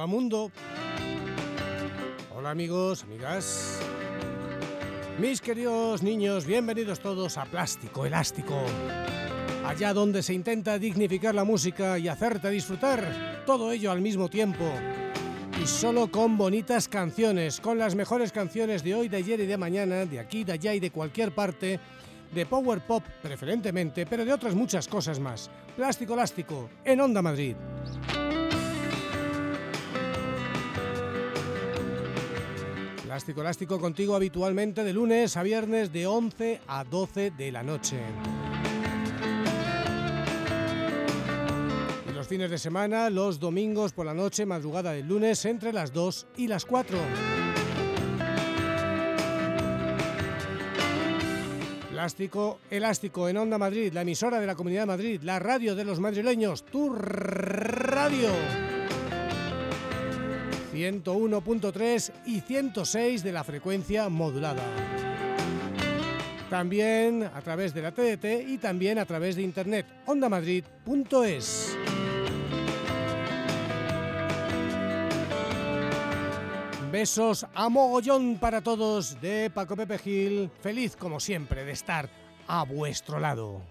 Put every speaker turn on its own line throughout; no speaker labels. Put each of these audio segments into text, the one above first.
Hola mundo. Hola amigos, amigas. Mis queridos niños, bienvenidos todos a Plástico Elástico. Allá donde se intenta dignificar la música y hacerte disfrutar, todo ello al mismo tiempo. Y solo con bonitas canciones, con las mejores canciones de hoy, de ayer y de mañana, de aquí, de allá y de cualquier parte, de Power Pop preferentemente, pero de otras muchas cosas más. Plástico Elástico, en Onda Madrid. Plástico Elástico contigo habitualmente de lunes a viernes de 11 a 12 de la noche. Y los fines de semana, los domingos por la noche, madrugada del lunes, entre las 2 y las 4. Plástico Elástico en Onda Madrid, la emisora de la Comunidad de Madrid, la radio de los madrileños, tu radio. 101.3 y 106 de la frecuencia modulada. También a través de la TDT y también a través de internet ondamadrid.es. Besos a mogollón para todos de Paco Pepe Gil. Feliz como siempre de estar a vuestro lado.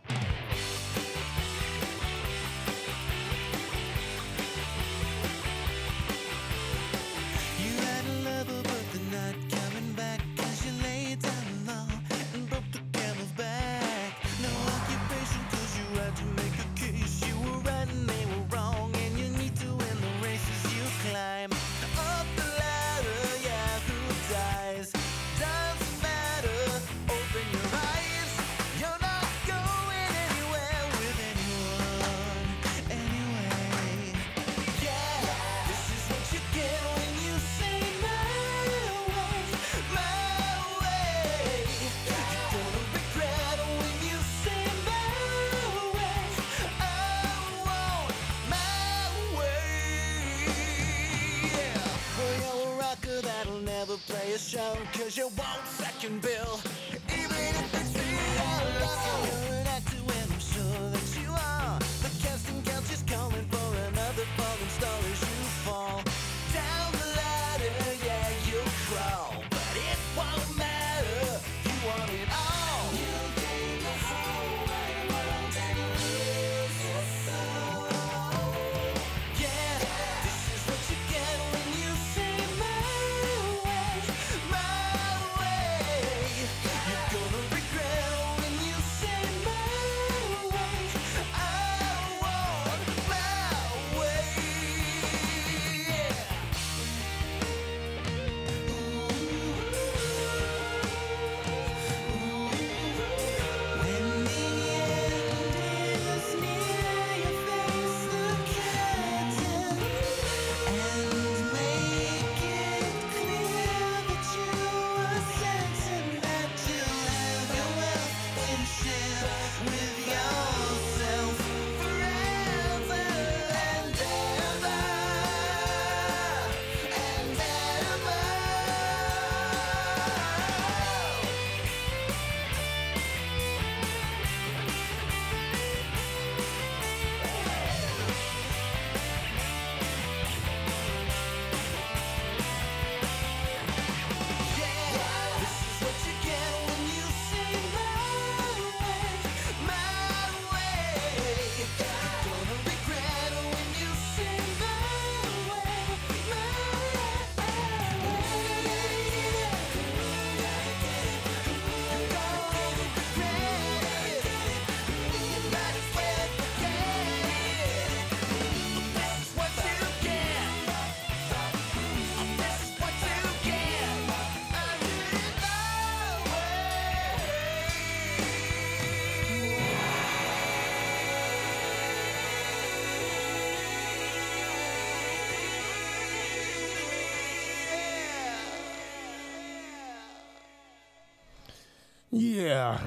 Yeah.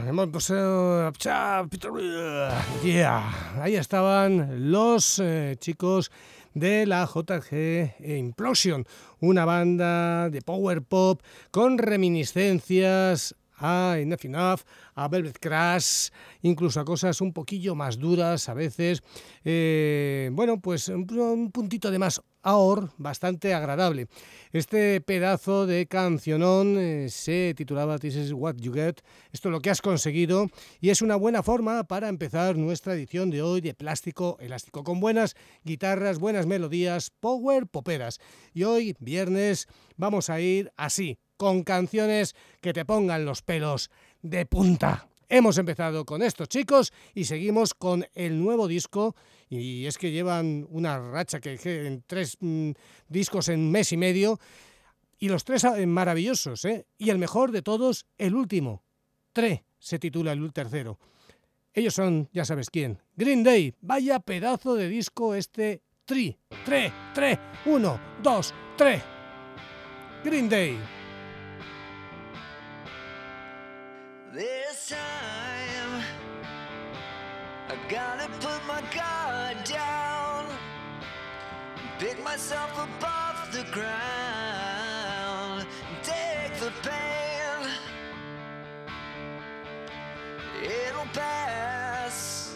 Yeah, ahí estaban los eh, chicos de la JG Implosion, una banda de power pop con reminiscencias a Enough Enough, a Velvet Crash, incluso a cosas un poquillo más duras a veces. Eh, bueno, pues un, puntito de más ahor bastante agradable. Este pedazo de cancionón eh, se titulaba This is what you get, esto es lo que has conseguido y es una buena forma para empezar nuestra edición de hoy de Plástico Elástico con buenas guitarras, buenas melodías, power poperas. Y hoy, viernes, vamos a ir así, con canciones que te pongan los pelos de punta. Hemos empezado con estos chicos y seguimos con el nuevo disco. Y es que llevan una racha que, en tres mm, discos en mes y medio. Y los tres ah, maravillosos, ¿eh? Y el mejor de todos, el último. Tre se titula el tercero. Ellos son, ya sabes quién, Green Day. Vaya pedazo de disco este Tri. Tre, tre, uno, dos, tres. Green Day. This time, I gotta put my guard down, pick myself off the ground, take the pain. It'll pass.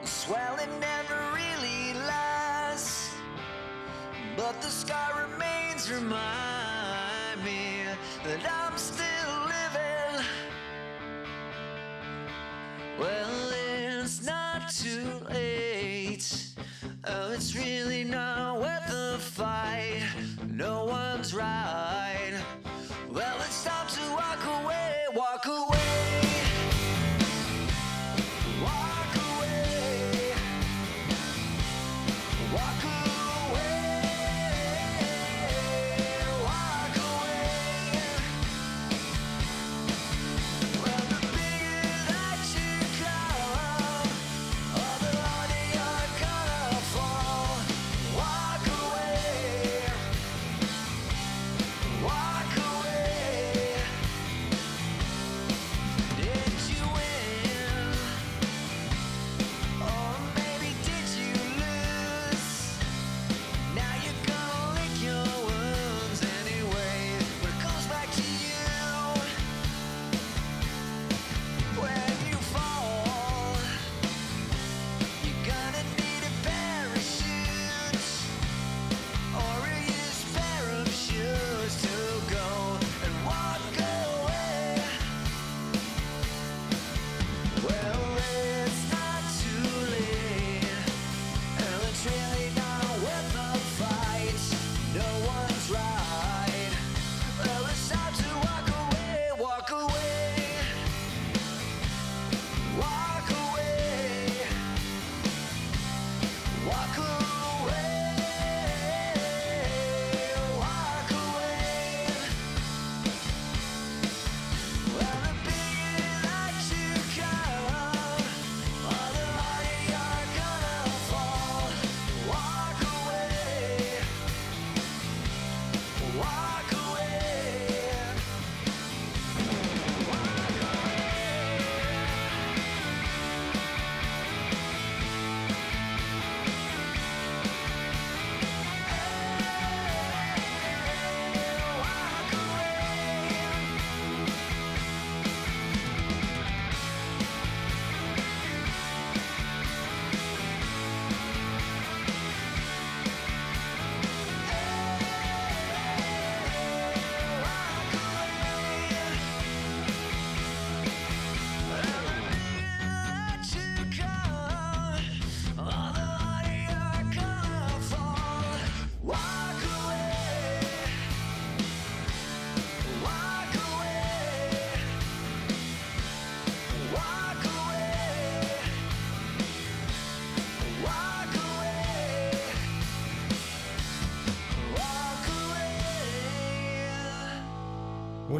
The swelling never really lasts, but the scar remains. Remind Oh, it's really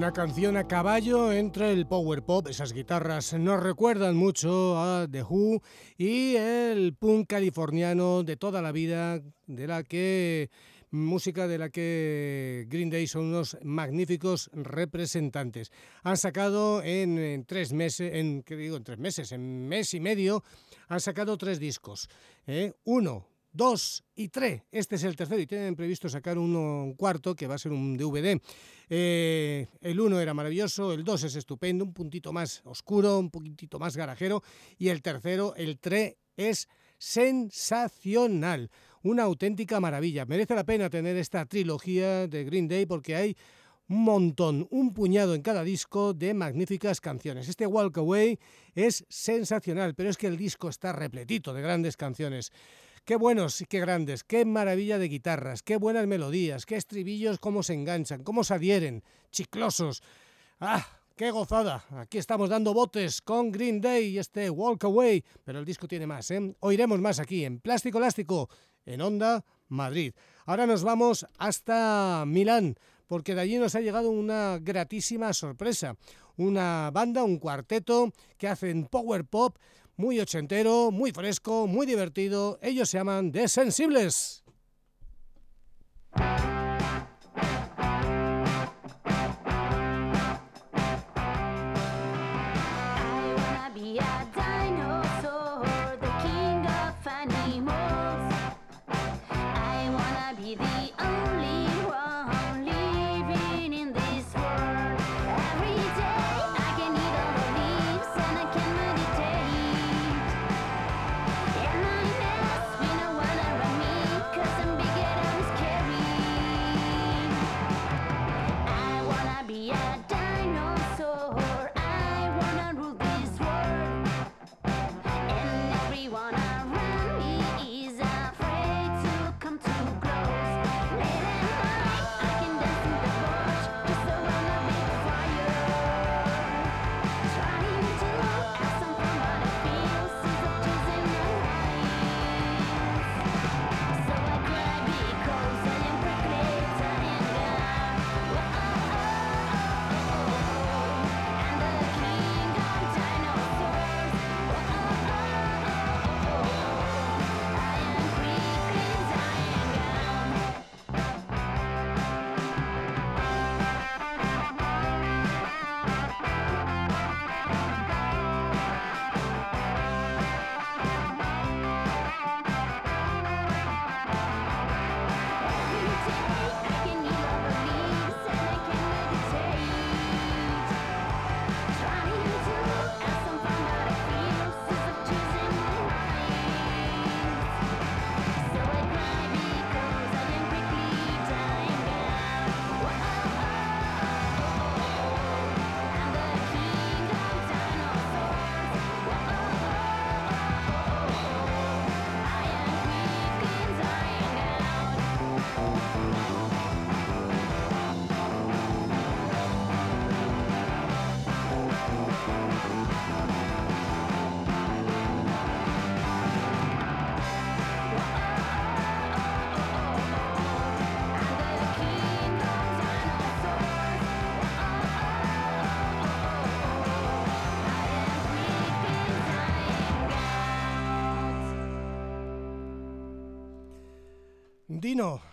Una canción a caballo entre el power pop, esas guitarras nos recuerdan mucho a The Who y el punk californiano de toda la vida, de la que música de la que Green Day son unos magníficos representantes. Han sacado en, tres meses, en qué digo, en tres meses, en mes y medio, han sacado tres discos. ¿eh? Uno
2 y 3. Este es el tercero y tienen previsto sacar uno, un cuarto que va a ser un DVD. Eh, el 1 era maravilloso, el 2 es estupendo, un puntito más oscuro, un poquitito más garajero y el tercero, el 3, es sensacional. Una auténtica maravilla. Merece la pena tener esta trilogía de Green Day porque hay un montón, un puñado en cada disco de magníficas canciones. Este Walk Away es sensacional, pero es que el disco está repletito de grandes canciones. Qué buenos y qué grandes, qué maravilla de guitarras, qué buenas melodías, qué estribillos, cómo se enganchan, cómo se adhieren, chiclosos. ¡Ah! ¡Qué gozada! Aquí estamos dando botes con Green Day y este Walk Away, pero el disco tiene más, ¿eh? Oiremos más aquí en Plástico Elástico, en Onda Madrid. Ahora nos vamos hasta Milán, porque de allí nos ha llegado una gratísima sorpresa. Una banda, un cuarteto que hacen power pop muy ochentero, muy fresco, muy divertido. Ellos se llaman The Sensibles.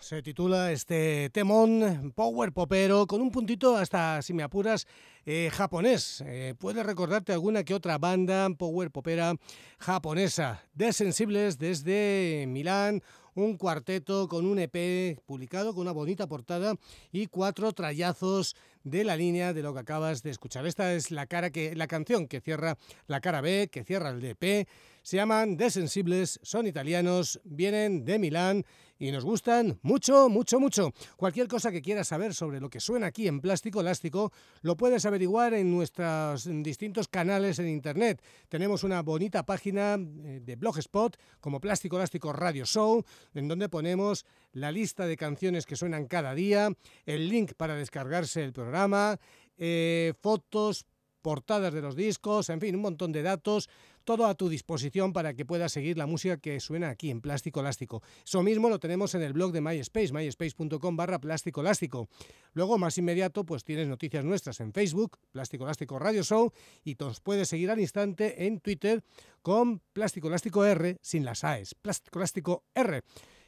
Se titula este temón Power Popero con un puntito hasta, si me apuras, eh, japonés. Eh, puedes recordarte alguna que otra banda Power Popera japonesa. De Sensibles desde Milán, un cuarteto con un EP publicado con una bonita portada y cuatro trayazos de la línea de lo que acabas de escuchar. Esta es la cara que la canción que cierra la cara B, que cierra el EP. Se llaman Desensibles, son italianos, vienen de Milán y nos gustan mucho, mucho, mucho. Cualquier cosa que quieras saber sobre lo que suena aquí en Plástico Elástico lo puedes averiguar en nuestros distintos canales en internet. Tenemos una bonita página eh, de Blogspot como Plástico Elástico Radio Show, en donde ponemos la lista de canciones que suenan cada día, el link para descargarse el programa, eh, fotos, portadas de los discos, en fin, un montón de datos todo a tu disposición para que puedas seguir la música que suena aquí en Plástico Elástico. Eso mismo lo tenemos en el blog de MySpace, myspace.com barra Plástico Elástico. Luego, más inmediato, pues tienes noticias nuestras en Facebook, Plástico Elástico Radio Show, y nos puedes seguir al instante en Twitter con Plástico Elástico R, sin las AES, Plástico Elástico R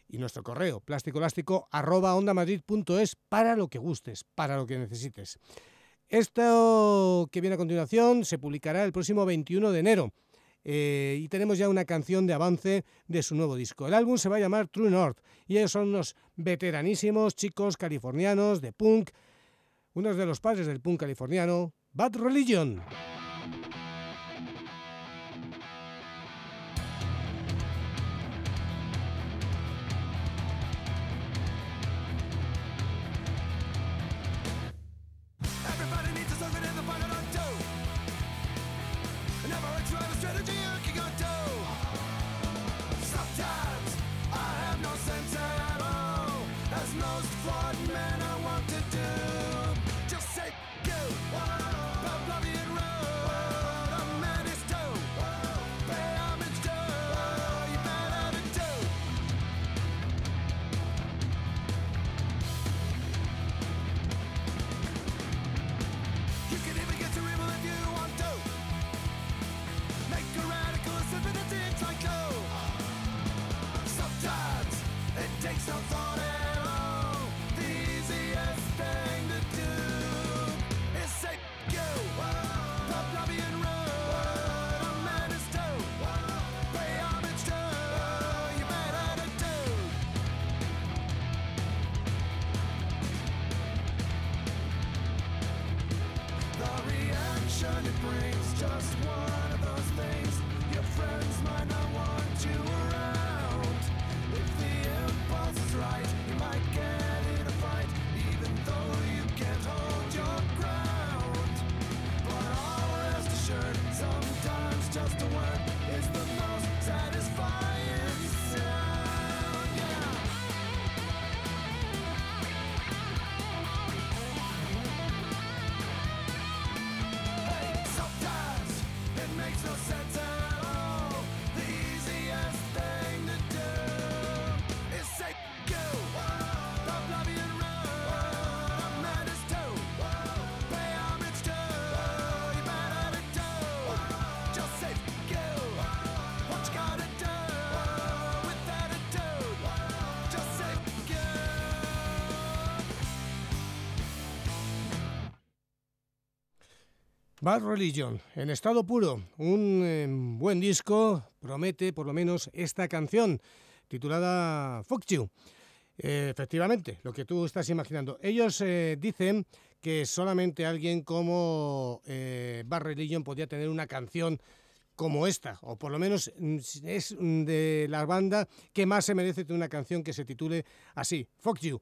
y nuestro correo plásticoelástico arroba ondamadrid.es para lo que gustes, para lo que necesites. Esto que viene a continuación se publicará el próximo 21 de enero
eh, y tenemos ya una canción de avance de su nuevo disco. El álbum se va a llamar True North y ellos son unos veteranísimos chicos californianos de punk, unos de los padres del punk californiano, Bad Religion. Bad Religion, en estado puro, un em, buen disco, promete por lo menos esta canción titulada Fuck You. efectivamente, lo que tú estás imaginando. Ellos eh, dicen que solamente alguien como eh, Bad Religion podía tener una canción como esta, o por lo menos mm, es de la banda que más se merece tener una canción que se titule así, Fuck You.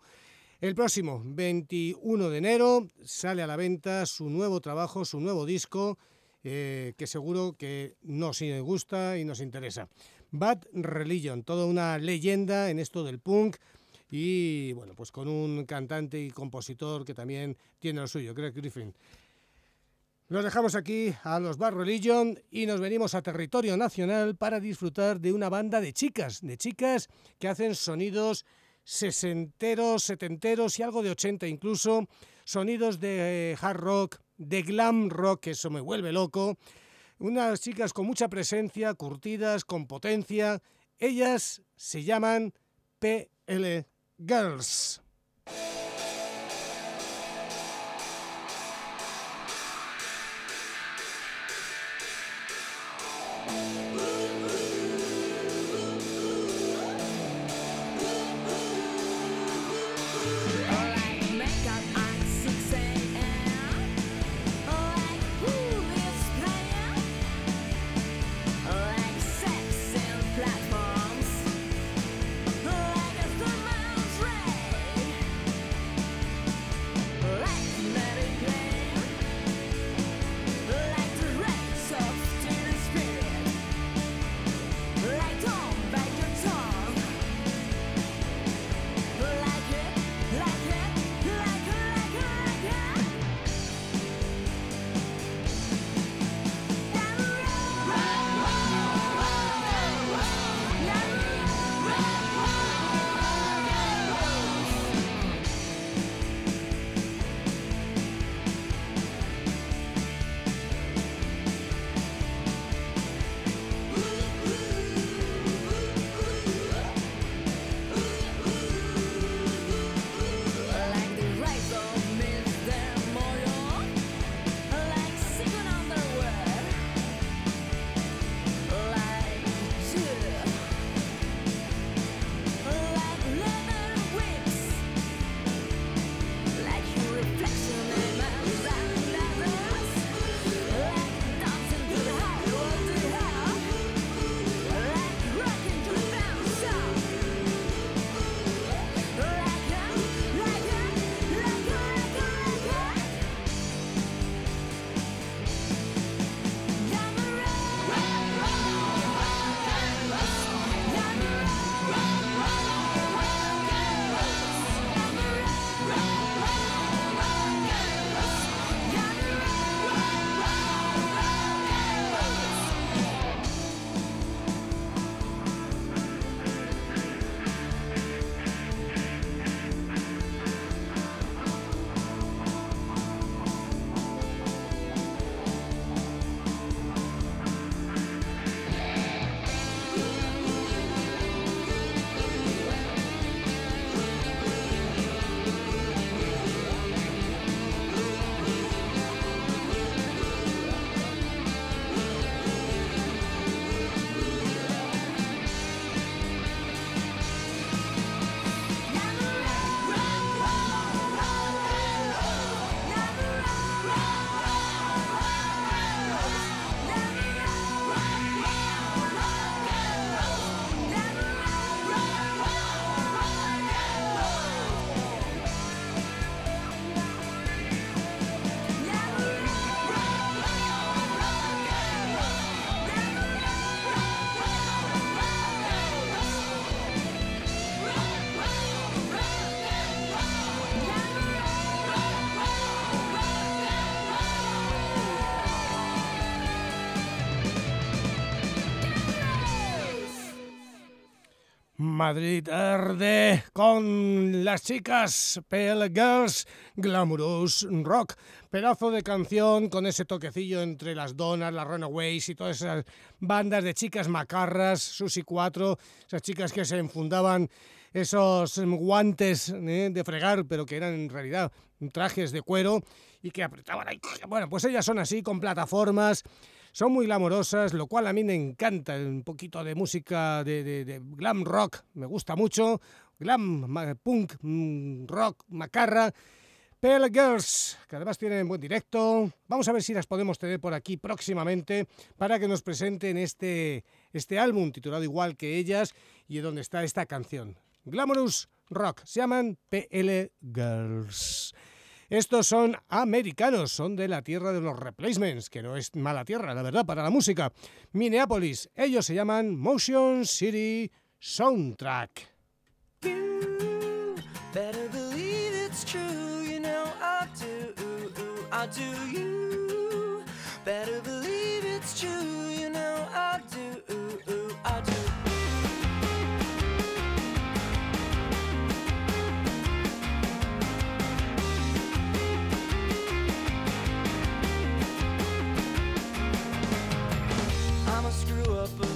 El próximo 21 de enero sale a la venta su nuevo trabajo, su nuevo disco, eh, que seguro que nos gusta y nos interesa. Bad Religion, toda una leyenda en esto del punk y bueno, pues con un cantante y compositor que también tiene lo suyo, Greg Griffin. Nos dejamos aquí a los Bad Religion y nos venimos a territorio nacional para disfrutar de una banda de chicas, de chicas que hacen sonidos sesenteros, setenteros y algo de ochenta incluso, sonidos de eh, hard rock, de glam rock, que eso me vuelve loco, unas chicas con mucha presencia, curtidas, con potencia, ellas se llaman PL Girls.
Madrid Arde con las chicas Pale Girls Glamorous Rock. Pedazo de canción con ese toquecillo entre las donas, las Runaways y todas esas bandas de chicas macarras, Susi 4, esas chicas que se enfundaban esos guantes eh, de fregar, pero que eran en realidad trajes de cuero y que apretaban ahí. Bueno, pues ellas son así, con plataformas son muy glamorosas, lo cual a mí me encanta. Un poquito de música de, glam rock, me gusta mucho. Glam, punk, mm, rock, macarra. Pale Girls, que además tienen buen directo. Vamos a ver si las podemos tener por aquí próximamente para que nos presenten este, este álbum titulado igual que ellas y donde está esta canción. Glamorous Rock, se llaman PL Girls. Estos son americanos, son de la tierra de los replacements, que no es mala tierra, la verdad, para la música. Minneapolis, ellos se llaman Motion City Soundtrack.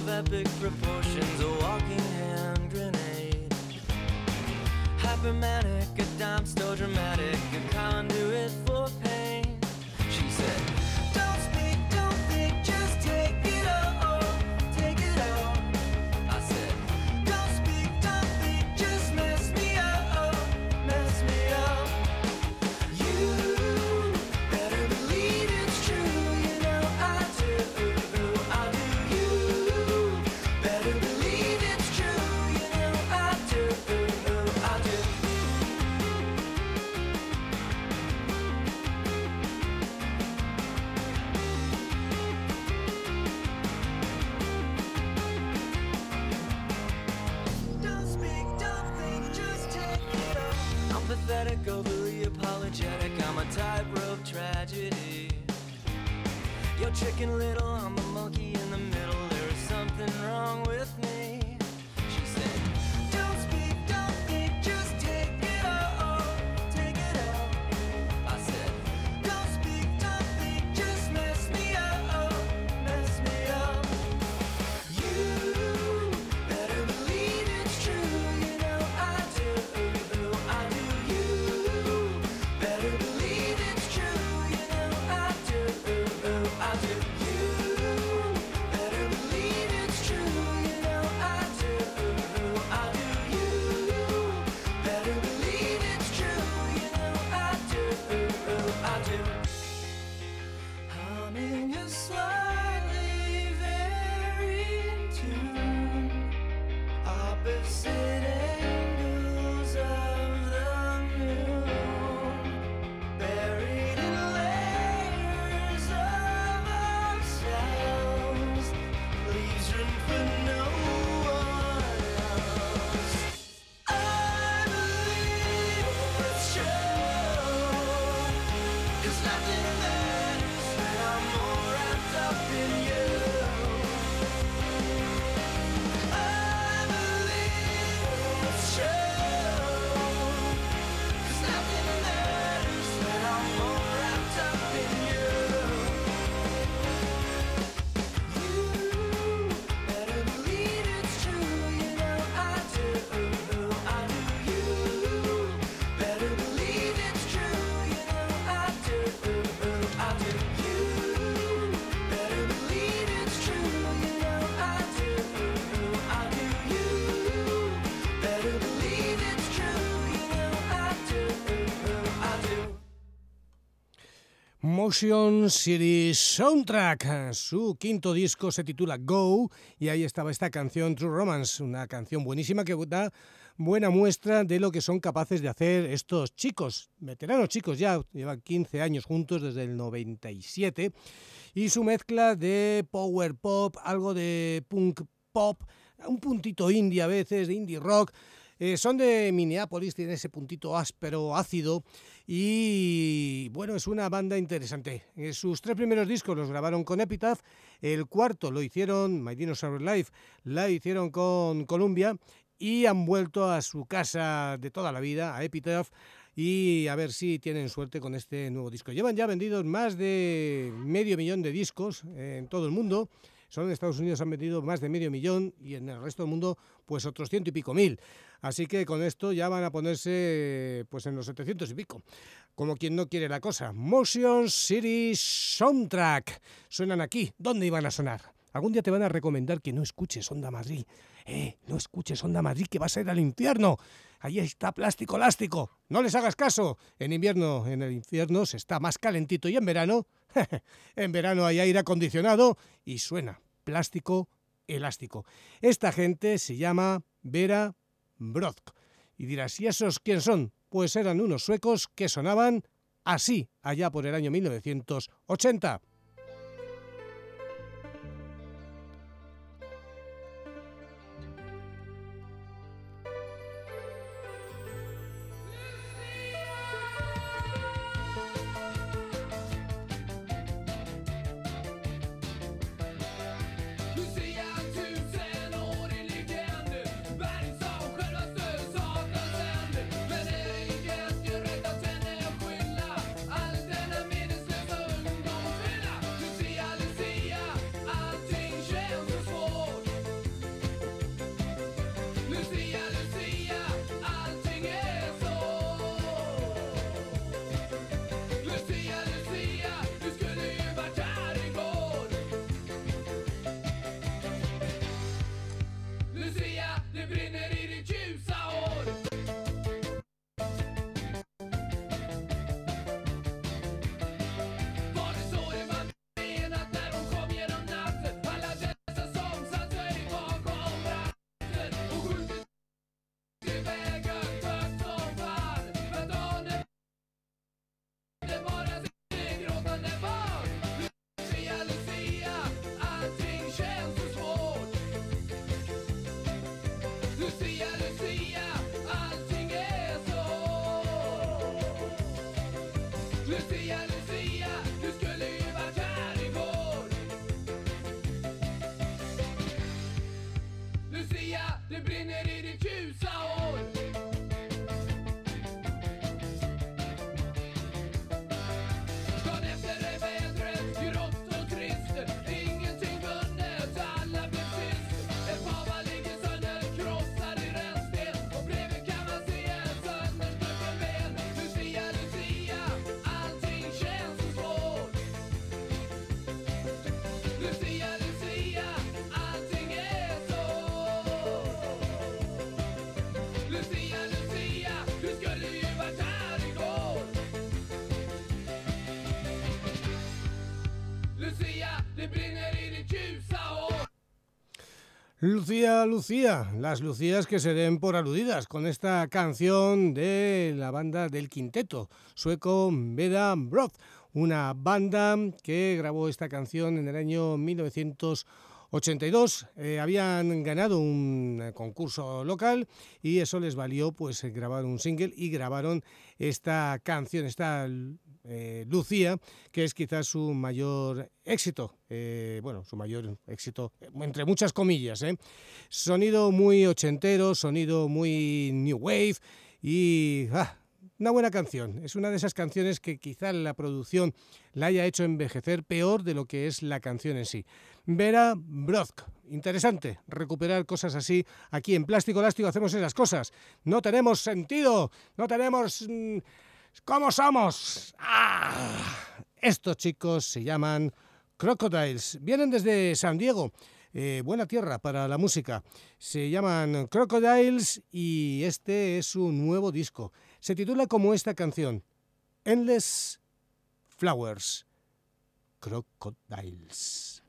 Epic proportions, a walking hand grenade. Hypermanic, a dime store dramatic, a conduit for chicken little, I'm a monkey in the middle. There is something wrong with Motion City Soundtrack. Su quinto disco se titula Go y ahí estaba esta canción True Romance, una canción buenísima que da buena muestra de lo que son capaces de hacer estos chicos, veteranos chicos ya, llevan 15 años juntos desde el 97 y su mezcla de power pop, algo de punk pop, un puntito indie a veces, de indie rock. Eh, son de Minneapolis, tienen ese puntito áspero, ácido y bueno, es una banda interesante. Eh, sus tres primeros discos los grabaron con Epitaph, el cuarto lo hicieron, My Dinosaur Life, la hicieron con Columbia
y han vuelto a su casa de toda la vida, a Epitaph, y a ver si tienen suerte con este nuevo disco. Llevan ya vendidos más de medio millón de discos en todo el mundo. Solo en Estados Unidos han vendido más de medio millón y en el resto del mundo pues otros ciento y pico mil. Así que con esto ya van a ponerse pues en los 700 y pico. Como quien no quiere la cosa. Motion City Soundtrack. Suenan aquí. ¿Dónde iban a sonar? Algún día te van a recomendar que no escuches Onda Madrid. Eh, no escuches Onda Madrid que vas a ir al infierno. Ahí está plástico elástico. No les hagas caso. En invierno, en el infierno se está más calentito y en verano, en verano hay aire acondicionado y suena plástico elástico. Esta gente se llama Vera Brodk. Y dirás, ¿y esos quién son? Pues eran unos suecos que sonaban así allá por el año 1980. fria, det brinner i ditt ljusa hår. Lucía, Lucía, las Lucías que se den por aludidas con esta canción de la banda del quinteto sueco Veda Broth, una banda que grabó esta canción en el año 1982. Eh, habían ganado un concurso local y eso les valió pues grabar un single y grabaron esta canción, esta eh, Lucía, que es quizás su mayor éxito, eh, bueno, su mayor éxito, entre muchas comillas. ¿eh? Sonido muy ochentero, sonido muy new wave y ah, una buena canción. Es una de esas canciones que quizá la producción la haya hecho envejecer peor de lo que es la canción en sí. Vera Brodk. Interesante recuperar cosas así. Aquí en Plástico Elástico hacemos esas cosas. No tenemos sentido, no tenemos... Mm, ¿Cómo somos? ¡Ah! Estos chicos se llaman Crocodiles. Vienen desde San Diego. Eh, buena tierra para la música. Se llaman Crocodiles y este es un nuevo disco. Se titula como esta canción, Endless Flowers. Crocodiles.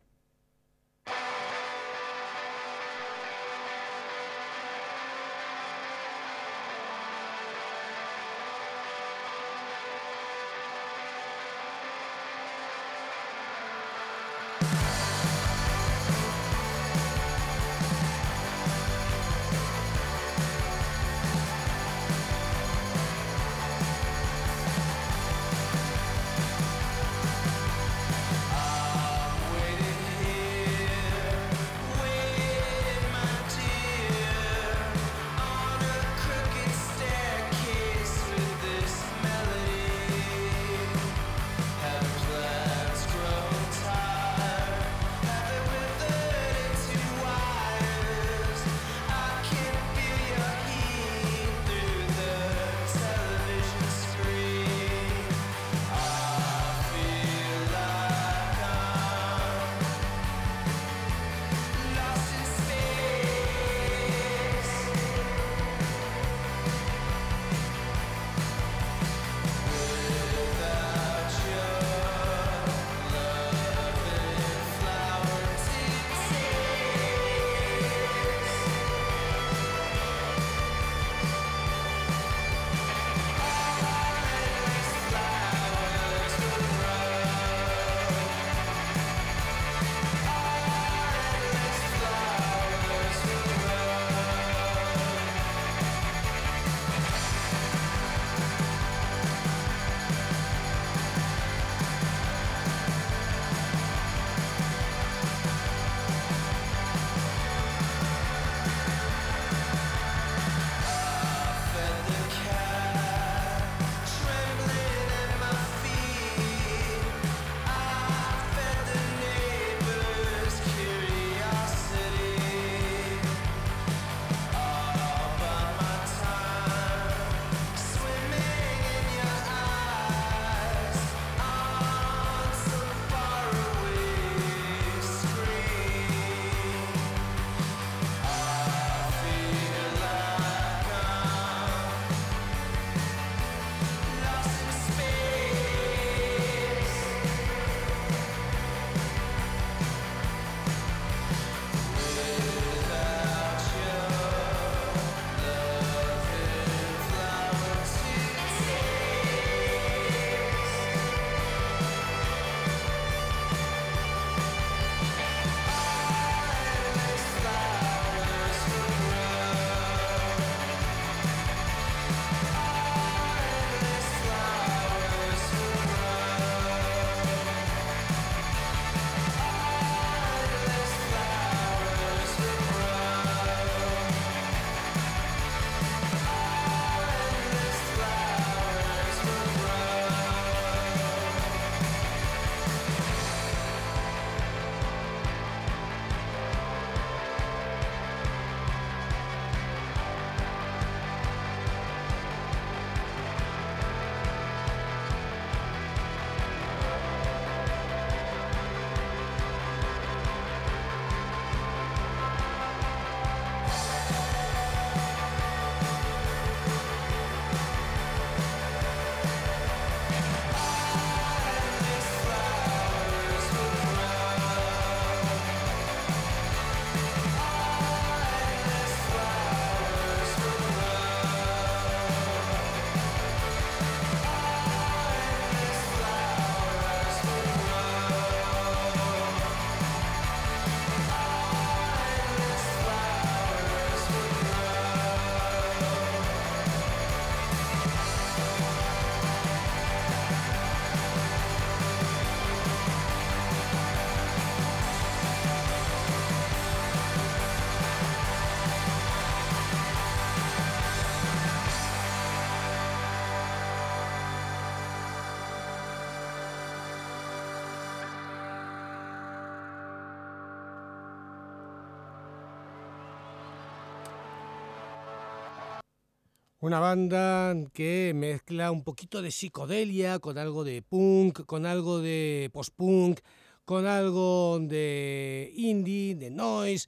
Una banda que mezcla un poquito de psicodelia con algo de punk, con algo de post-punk, con algo de indie, de noise.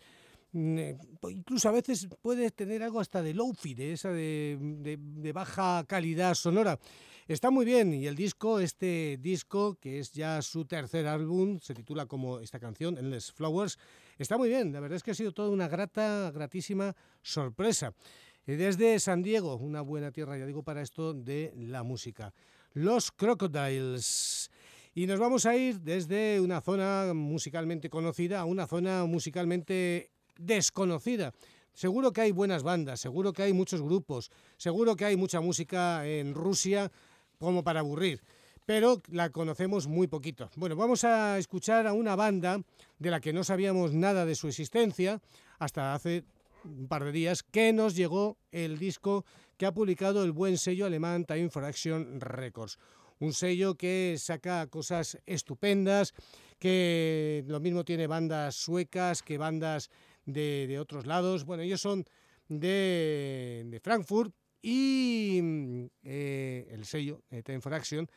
Mm, eh, incluso a veces puede tener algo hasta de low-fi, de esa de, baja calidad sonora. Está muy bien y el disco, este disco, que es ya su tercer álbum, se titula como esta canción, Endless Flowers, está muy bien. La verdad es que ha sido toda una grata, gratísima sorpresa. Desde San Diego, una buena tierra, ya digo, para esto de la música. Los Crocodiles. Y nos vamos a ir desde una zona musicalmente conocida a una zona musicalmente desconocida. Seguro que hay buenas bandas, seguro que hay muchos grupos, seguro que hay mucha música en Rusia como para aburrir, pero la conocemos muy poquito. Bueno, vamos a escuchar a una banda de la que no sabíamos nada de su existencia hasta hace un par de días que nos llegó el disco que ha publicado el buen sello alemán Time for Action Records. Un sello que saca cosas estupendas, que lo mismo tiene bandas suecas que bandas de, otros lados. Bueno, ellos son de, Frankfurt y eh, el sello Time for Action.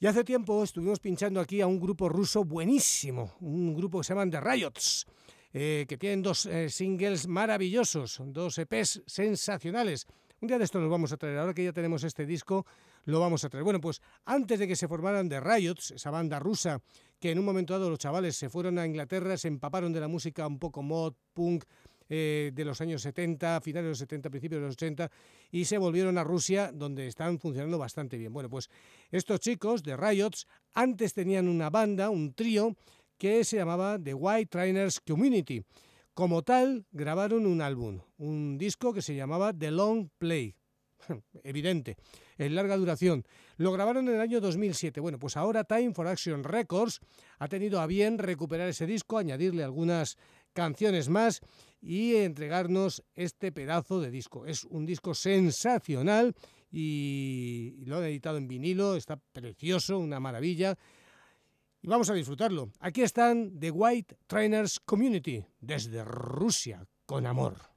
Y hace tiempo estuvimos pinchando aquí a un grupo ruso buenísimo, un grupo que se llama The Riots. Eh, que tienen dos eh, singles maravillosos, dos EPs sensacionales. Un día de esto nos vamos a traer, ahora que ya tenemos este disco, lo vamos a traer. Bueno, pues antes de que se formaran The Riots, esa banda rusa, que en un momento dado los chavales se fueron a Inglaterra, se empaparon de la música un poco mod, punk, eh, de los años 70, finales de los 70, principios de los 80, y se volvieron a Rusia, donde están funcionando bastante bien. Bueno, pues estos chicos de Riots antes tenían una banda, un trío, que se llamaba The White Trainers Community. Como tal, grabaron un álbum, un disco que se llamaba The Long Play. Evidente, en larga duración. Lo grabaron en el año 2007. Bueno, pues ahora Time for Action Records ha tenido a bien recuperar ese disco, añadirle algunas canciones más y entregarnos este pedazo de disco. Es un disco sensacional y lo han editado en vinilo, está precioso, una maravilla y vamos a disfrutarlo. Aquí están The White Trainers Community, desde Rusia, con amor.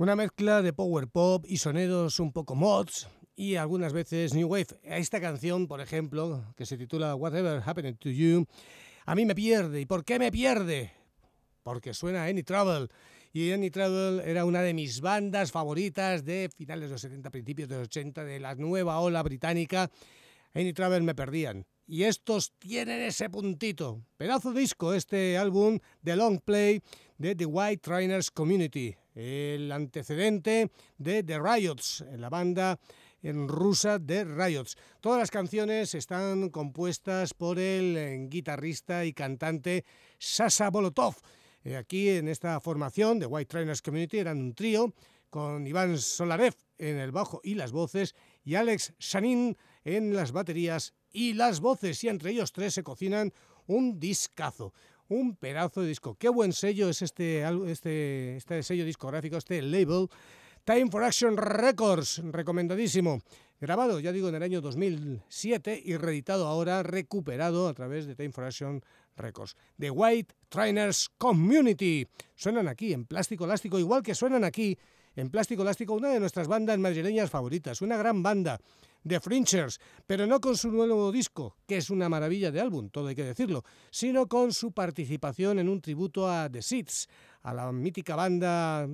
Una mezcla de power pop y sonidos un poco mods y algunas veces new wave. Esta canción, por ejemplo, que se titula Whatever Happened to You, a mí me pierde. ¿Y por qué me pierde? Porque suena Any Trouble. Y Any Trouble era una de mis bandas favoritas de finales de los 70, principios de los 80, de la nueva ola británica. Any Trouble me perdían. Y estos tienen ese puntito. Pedazo disco este álbum de long play de The White Trainers Community el antecedente de The Riots, la banda en rusa de Riots. Todas las canciones están compuestas por el eh, guitarrista y cantante Sasa Bolotov. Eh, aquí en esta formación de White Trainers Community eran un trío con Iván Solarev en el bajo y las voces y Alex Shanin en las baterías y las voces y entre ellos tres se cocinan un discazo un pedazo de disco. Qué buen sello es este, este, este sello discográfico, este label. Time for Action Records, recomendadísimo. Grabado, ya digo, en el año 2007 y reeditado ahora, recuperado a través de Time for Action Records. The White Trainers Community. Suenan aquí en plástico elástico, igual que suenan aquí en plástico elástico, una de nuestras bandas madrileñas favoritas, una gran banda The Fringers, pero no con su nuevo disco, que es una maravilla de álbum, todo hay que decirlo, sino con su participación en un tributo a The Seeds, a la mítica banda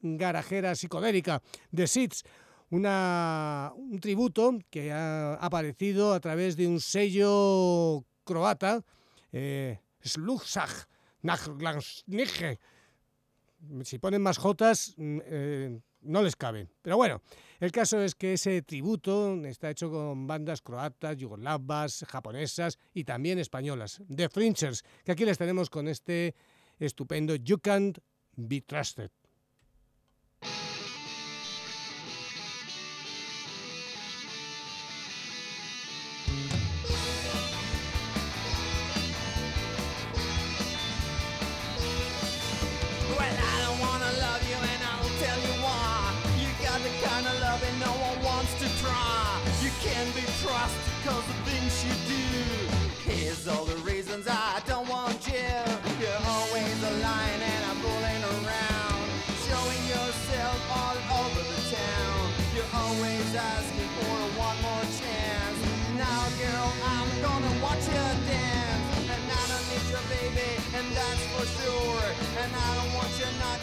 garajera psicodélica. The Seeds, un tributo que ha aparecido a través de un sello croata, eh, Slugsach, si ponen más jotas, mm, eh, no les caben. Pero bueno, el caso es que ese tributo está hecho con bandas croatas, yugoslavas, japonesas y también españolas, The Fringers, que aquí les tenemos con este estupendo You Can't Be Trusted.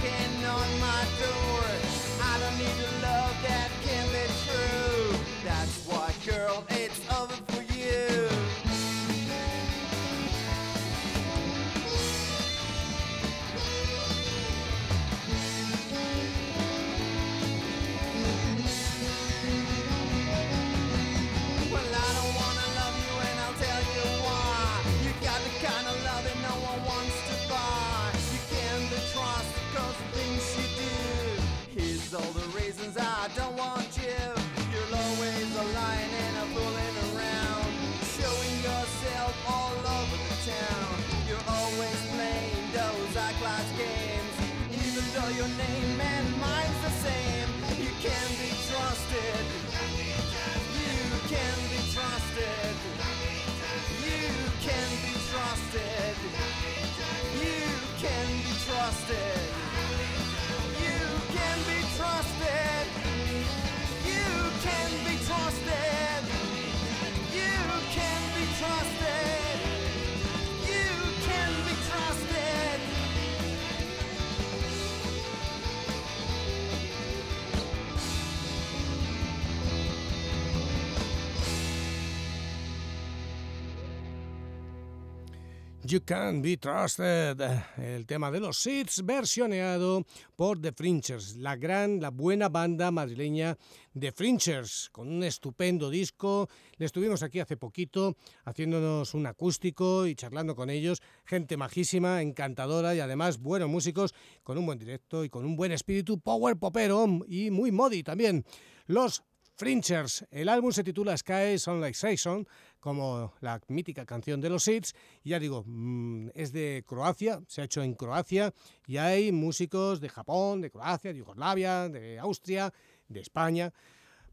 looking You Can Be Trusted, el tema de los Seeds versioneado por The Fringers, la gran, la buena banda madrileña The Fringers, con un estupendo disco. Le estuvimos aquí hace poquito haciéndonos un acústico y charlando con ellos, gente majísima, encantadora y además buenos músicos, con un buen directo y con un buen espíritu power popero y muy modi también. Los Fringers. El álbum se titula Sky Sound Like Saison, como la mítica canción de los Seeds. Ya digo, mm, es de Croacia, se ha hecho en Croacia y hay músicos de Japón, de Croacia, de Yugoslavia, de Austria, de España.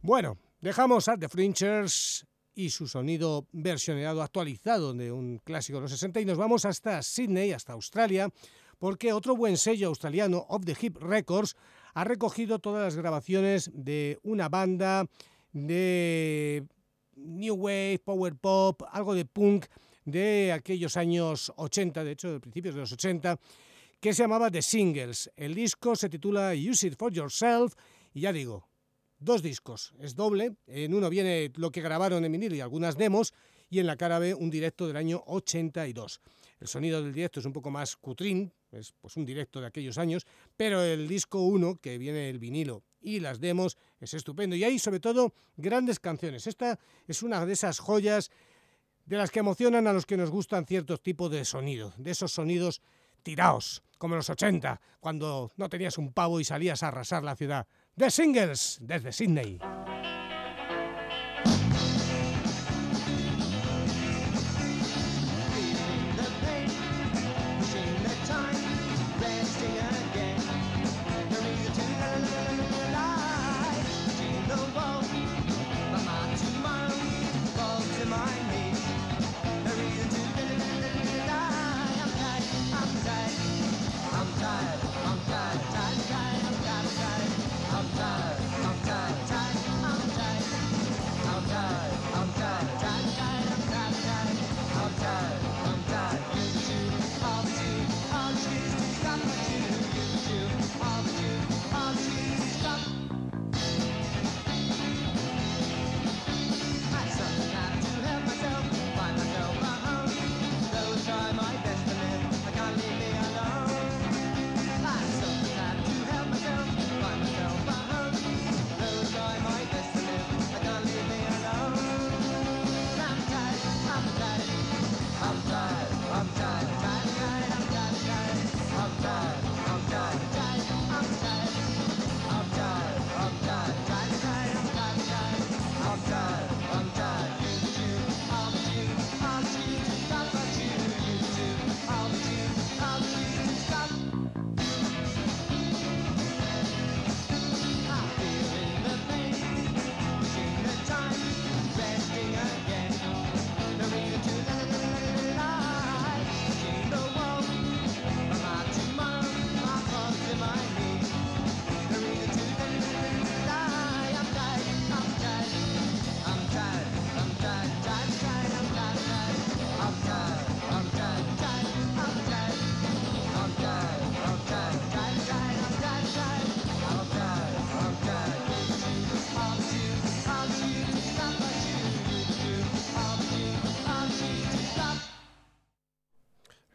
Bueno, dejamos a The Fringers y su sonido versionado, actualizado de un clásico de los 60 y nos vamos hasta Sydney, hasta Australia, porque otro buen sello australiano, Off the Hip Records, ha recogido todas las grabaciones de una banda de New Wave, Power Pop, algo de punk de aquellos años 80, de hecho de principios de los 80, que se llamaba The Singles. El disco se titula Use It For Yourself y ya digo, dos discos, es doble, en uno viene lo que grabaron en vinilo y algunas demos y en la cara B un directo del año 82. El sonido del directo es un poco más cutrín, es pues un directo de aquellos años, pero el disco 1, que viene el vinilo y las demos, es estupendo. Y hay sobre todo grandes canciones. Esta es una de esas joyas de las que emocionan a los que nos gustan ciertos tipos de sonido, de esos sonidos tiraos, como en los 80, cuando no tenías un pavo y salías a arrasar la ciudad. The Singles, desde Sydney.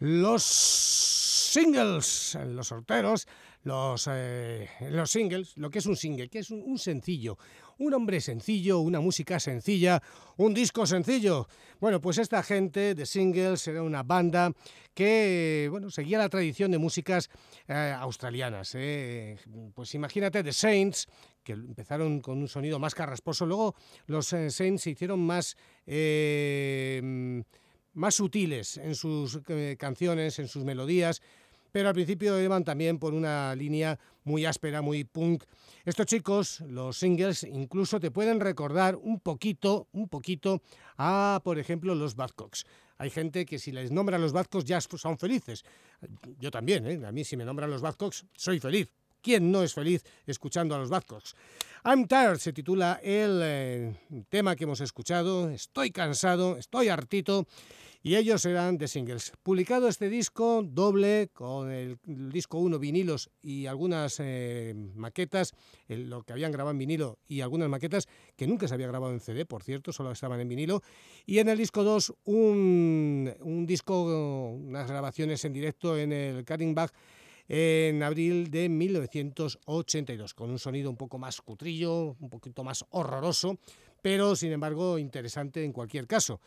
Los singles, los sorteros, los, eh, los singles, lo que es un single, que es un, sencillo, un hombre sencillo, una música sencilla, un disco sencillo. Bueno, pues esta gente de singles era una banda que bueno, seguía la tradición de músicas eh, australianas. Eh. Pues imagínate The Saints, que empezaron con un sonido más carrasposo, luego los Saints se hicieron más más sutiles en sus eh, canciones, en sus melodías, pero al principio iban también por una línea muy áspera, muy punk. Estos chicos, los singles, incluso te pueden recordar un poquito, un poquito a, por ejemplo, los Badcocks. Hay gente que si les nombran los Badcocks ya son felices. Yo también, ¿eh? a mí si me nombran los Badcocks soy feliz. ¿Quién no es feliz escuchando a los Badcocks? I'm Tired se titula el eh, tema que hemos escuchado. Estoy cansado, estoy hartito y ellos eran The Singles. Publicado este disco doble con el, disco 1 vinilos y algunas eh, maquetas, lo que habían grabado en vinilo y algunas maquetas que nunca se había grabado en CD, por cierto, solo estaban en vinilo. Y en el disco 2 un, un disco, unas grabaciones en directo en el Cutting en abril de 1982, con un sonido un poco más cutrillo, un poquito más horroroso, pero sin embargo interesante en cualquier caso.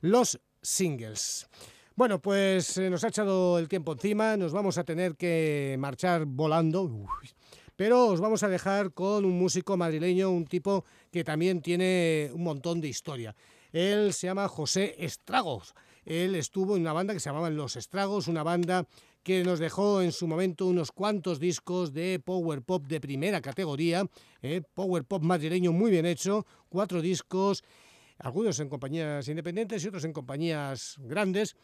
Los singles. Bueno, pues eh, nos ha echado el tiempo encima, nos vamos a tener que marchar volando, pero os vamos a dejar con un músico madrileño, un tipo que también tiene un montón de historia. Él se llama José Estragos. Él estuvo en una banda que se llamaba Los Estragos, una banda que nos dejó en su momento unos cuantos discos de power pop de primera categoría, eh, power pop madrileño muy bien hecho, cuatro discos algunos en compañías independientes y otros en compañías grandes.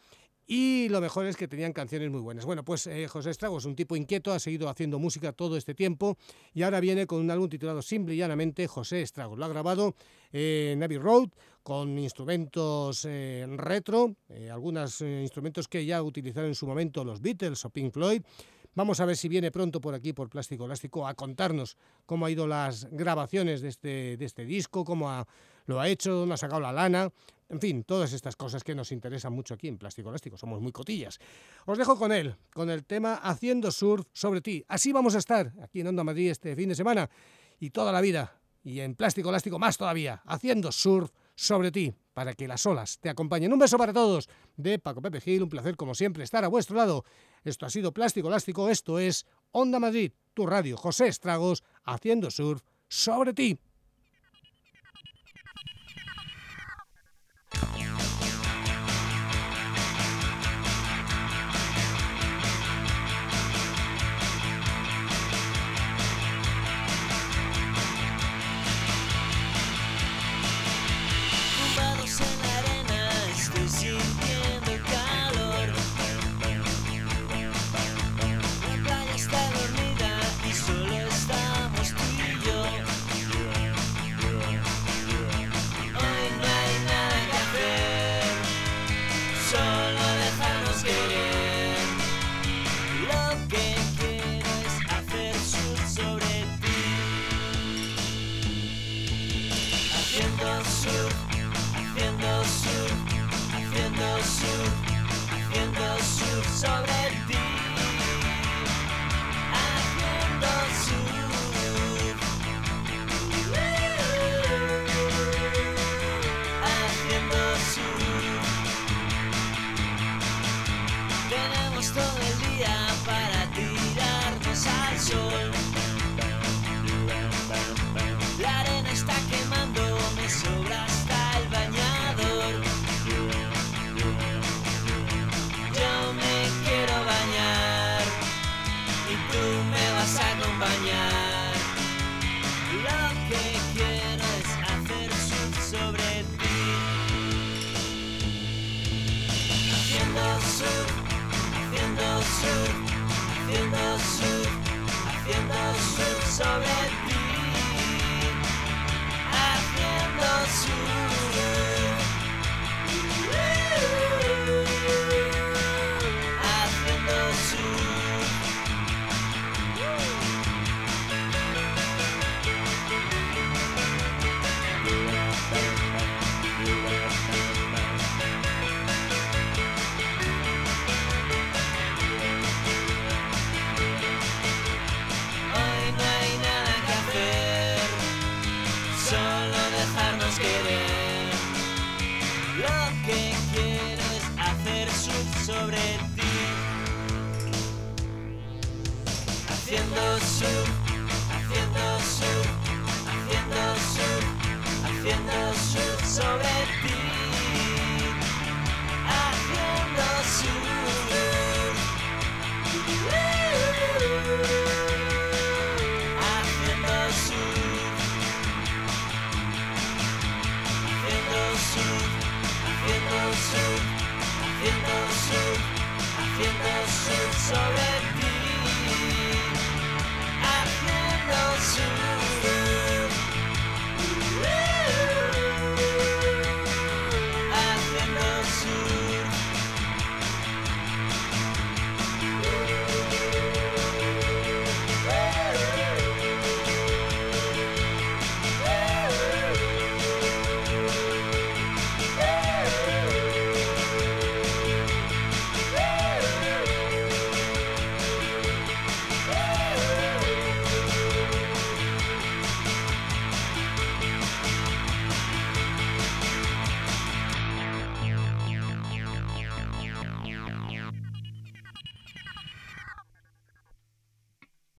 Y lo mejor es que tenían canciones muy buenas. Bueno, pues eh, José Estrago es un tipo inquieto, ha seguido haciendo música todo este tiempo y ahora viene con un álbum titulado simple y llanamente José Estrago. Lo ha grabado en Abbey Road con instrumentos eh, retro, eh, algunos instrumentos que ya utilizaron en su momento los Beatles o Pink Floyd. Vamos a ver si viene pronto por aquí, por Plástico Elástico, a contarnos cómo ha ido las grabaciones de este, de este disco, cómo lo ha hecho, dónde ha sacado la lana. En fin, todas estas cosas que nos interesan mucho aquí en Plástico Elástico, somos muy cotillas. Os dejo con él, con el tema Haciendo Surf sobre ti. Así vamos a estar aquí en Onda Madrid este fin de semana y toda la vida, y en Plástico Elástico más todavía, haciendo surf sobre ti, para que las olas te acompañen. Un beso para todos de Paco Pepe Gil, un placer como siempre estar a vuestro lado. Esto ha sido Plástico Elástico, esto es Onda Madrid, tu radio, José Estragos, haciendo surf sobre ti.